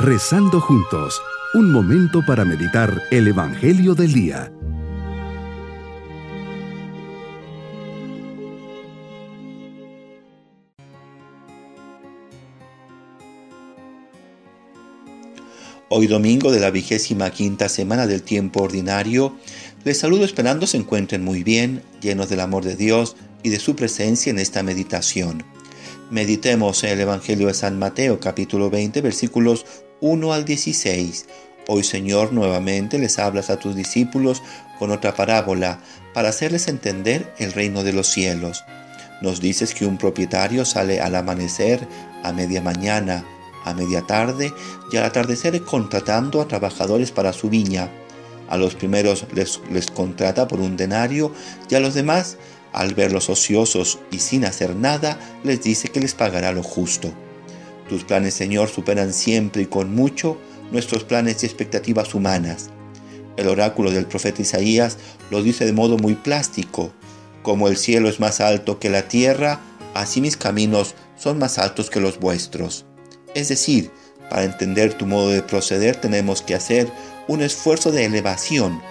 Rezando juntos, un momento para meditar el Evangelio del Día. Hoy domingo de la vigésima quinta semana del tiempo ordinario, les saludo esperando se encuentren muy bien, llenos del amor de Dios y de su presencia en esta meditación. Meditemos en el Evangelio de San Mateo capítulo 20 versículos 1 al 16. Hoy Señor nuevamente les hablas a tus discípulos con otra parábola para hacerles entender el reino de los cielos. Nos dices que un propietario sale al amanecer, a media mañana, a media tarde y al atardecer contratando a trabajadores para su viña. A los primeros les, les contrata por un denario y a los demás, al verlos ociosos y sin hacer nada, les dice que les pagará lo justo. Tus planes, Señor, superan siempre y con mucho nuestros planes y expectativas humanas. El oráculo del profeta Isaías lo dice de modo muy plástico. Como el cielo es más alto que la tierra, así mis caminos son más altos que los vuestros. Es decir, para entender tu modo de proceder tenemos que hacer un esfuerzo de elevación.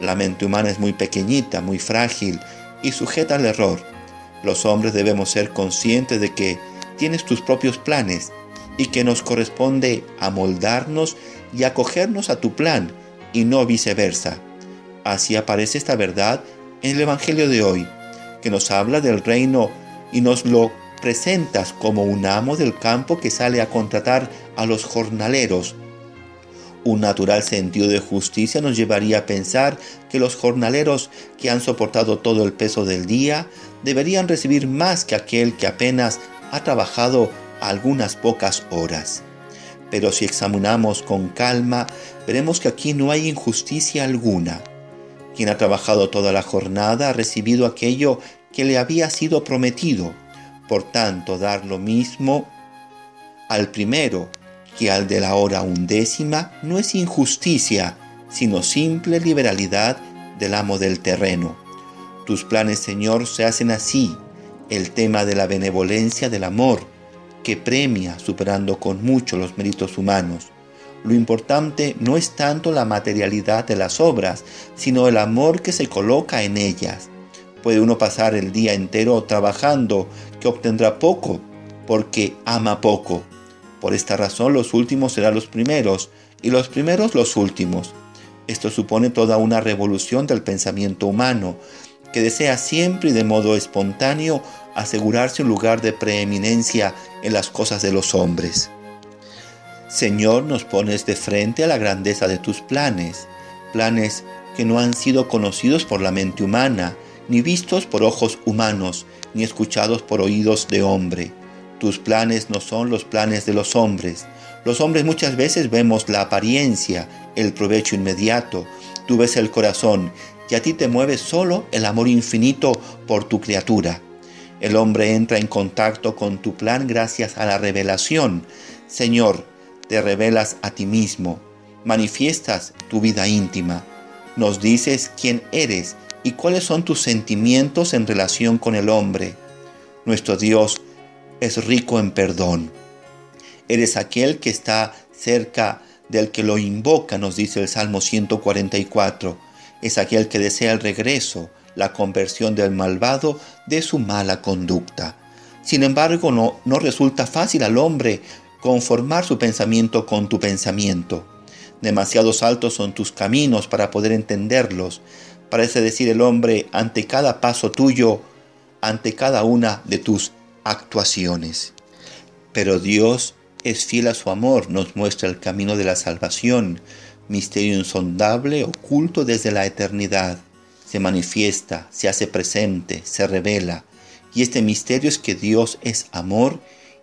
La mente humana es muy pequeñita, muy frágil y sujeta al error. Los hombres debemos ser conscientes de que tienes tus propios planes y que nos corresponde amoldarnos y acogernos a tu plan y no viceversa. Así aparece esta verdad en el Evangelio de hoy, que nos habla del reino y nos lo presentas como un amo del campo que sale a contratar a los jornaleros. Un natural sentido de justicia nos llevaría a pensar que los jornaleros que han soportado todo el peso del día deberían recibir más que aquel que apenas ha trabajado algunas pocas horas. Pero si examinamos con calma, veremos que aquí no hay injusticia alguna. Quien ha trabajado toda la jornada ha recibido aquello que le había sido prometido. Por tanto, dar lo mismo al primero que al de la hora undécima no es injusticia, sino simple liberalidad del amo del terreno. Tus planes, Señor, se hacen así, el tema de la benevolencia del amor, que premia superando con mucho los méritos humanos. Lo importante no es tanto la materialidad de las obras, sino el amor que se coloca en ellas. Puede uno pasar el día entero trabajando, que obtendrá poco, porque ama poco. Por esta razón los últimos serán los primeros, y los primeros los últimos. Esto supone toda una revolución del pensamiento humano, que desea siempre y de modo espontáneo asegurarse un lugar de preeminencia en las cosas de los hombres. Señor, nos pones de frente a la grandeza de tus planes, planes que no han sido conocidos por la mente humana, ni vistos por ojos humanos, ni escuchados por oídos de hombre. Tus planes no son los planes de los hombres. Los hombres muchas veces vemos la apariencia, el provecho inmediato. Tú ves el corazón y a ti te mueve solo el amor infinito por tu criatura. El hombre entra en contacto con tu plan gracias a la revelación. Señor, te revelas a ti mismo, manifiestas tu vida íntima, nos dices quién eres y cuáles son tus sentimientos en relación con el hombre. Nuestro Dios es rico en perdón. Eres aquel que está cerca del que lo invoca, nos dice el Salmo 144 es aquel que desea el regreso, la conversión del malvado de su mala conducta. Sin embargo, no, no resulta fácil al hombre conformar su pensamiento con tu pensamiento. Demasiados altos son tus caminos para poder entenderlos. Parece decir el hombre ante cada paso tuyo, ante cada una de tus actuaciones. Pero Dios es fiel a su amor, nos muestra el camino de la salvación, misterio insondable, oculto desde la eternidad. Se manifiesta, se hace presente, se revela. Y este misterio es que Dios es amor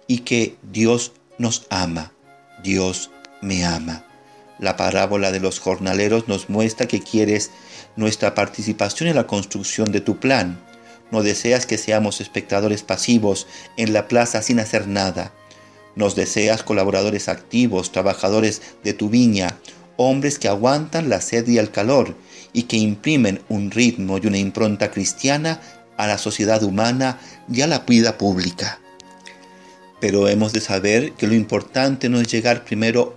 y que Dios nos ama. Dios me ama. La parábola de los jornaleros nos muestra que quieres nuestra participación en la construcción de tu plan. No deseas que seamos espectadores pasivos en la plaza sin hacer nada. Nos deseas colaboradores activos, trabajadores de tu viña, hombres que aguantan la sed y el calor y que imprimen un ritmo y una impronta cristiana a la sociedad humana y a la vida pública. Pero hemos de saber que lo importante no es llegar primero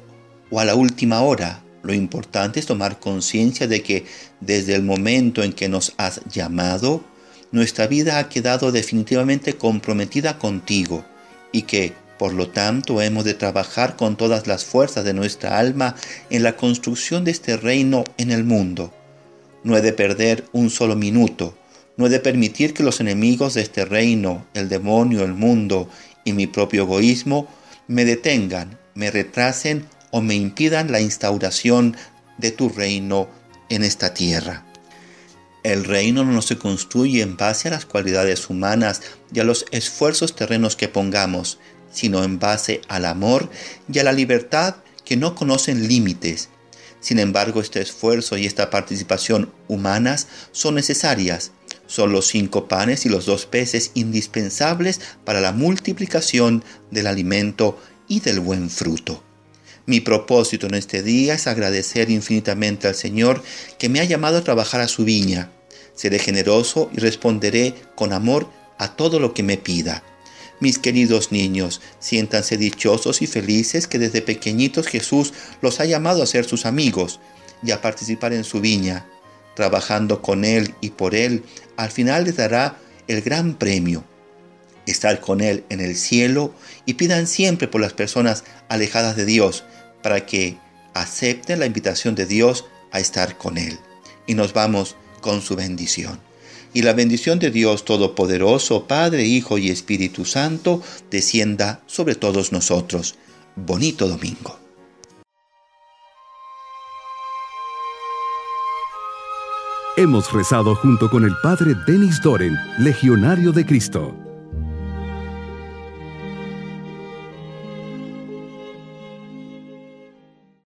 o a la última hora. Lo importante es tomar conciencia de que desde el momento en que nos has llamado, nuestra vida ha quedado definitivamente comprometida contigo y que, por lo tanto, hemos de trabajar con todas las fuerzas de nuestra alma en la construcción de este reino en el mundo. No he de perder un solo minuto, no he de permitir que los enemigos de este reino, el demonio, el mundo y mi propio egoísmo, me detengan, me retrasen o me impidan la instauración de tu reino en esta tierra. El reino no se construye en base a las cualidades humanas y a los esfuerzos terrenos que pongamos, sino en base al amor y a la libertad que no conocen límites. Sin embargo, este esfuerzo y esta participación humanas son necesarias. Son los cinco panes y los dos peces indispensables para la multiplicación del alimento y del buen fruto. Mi propósito en este día es agradecer infinitamente al Señor que me ha llamado a trabajar a su viña. Seré generoso y responderé con amor a todo lo que me pida. Mis queridos niños, siéntanse dichosos y felices que desde pequeñitos Jesús los ha llamado a ser sus amigos y a participar en su viña. Trabajando con Él y por Él, al final les dará el gran premio, estar con Él en el cielo y pidan siempre por las personas alejadas de Dios para que acepten la invitación de Dios a estar con Él. Y nos vamos con su bendición. Y la bendición de Dios Todopoderoso, Padre, Hijo y Espíritu Santo, descienda sobre todos nosotros. Bonito domingo. Hemos rezado junto con el Padre Denis Doren, Legionario de Cristo.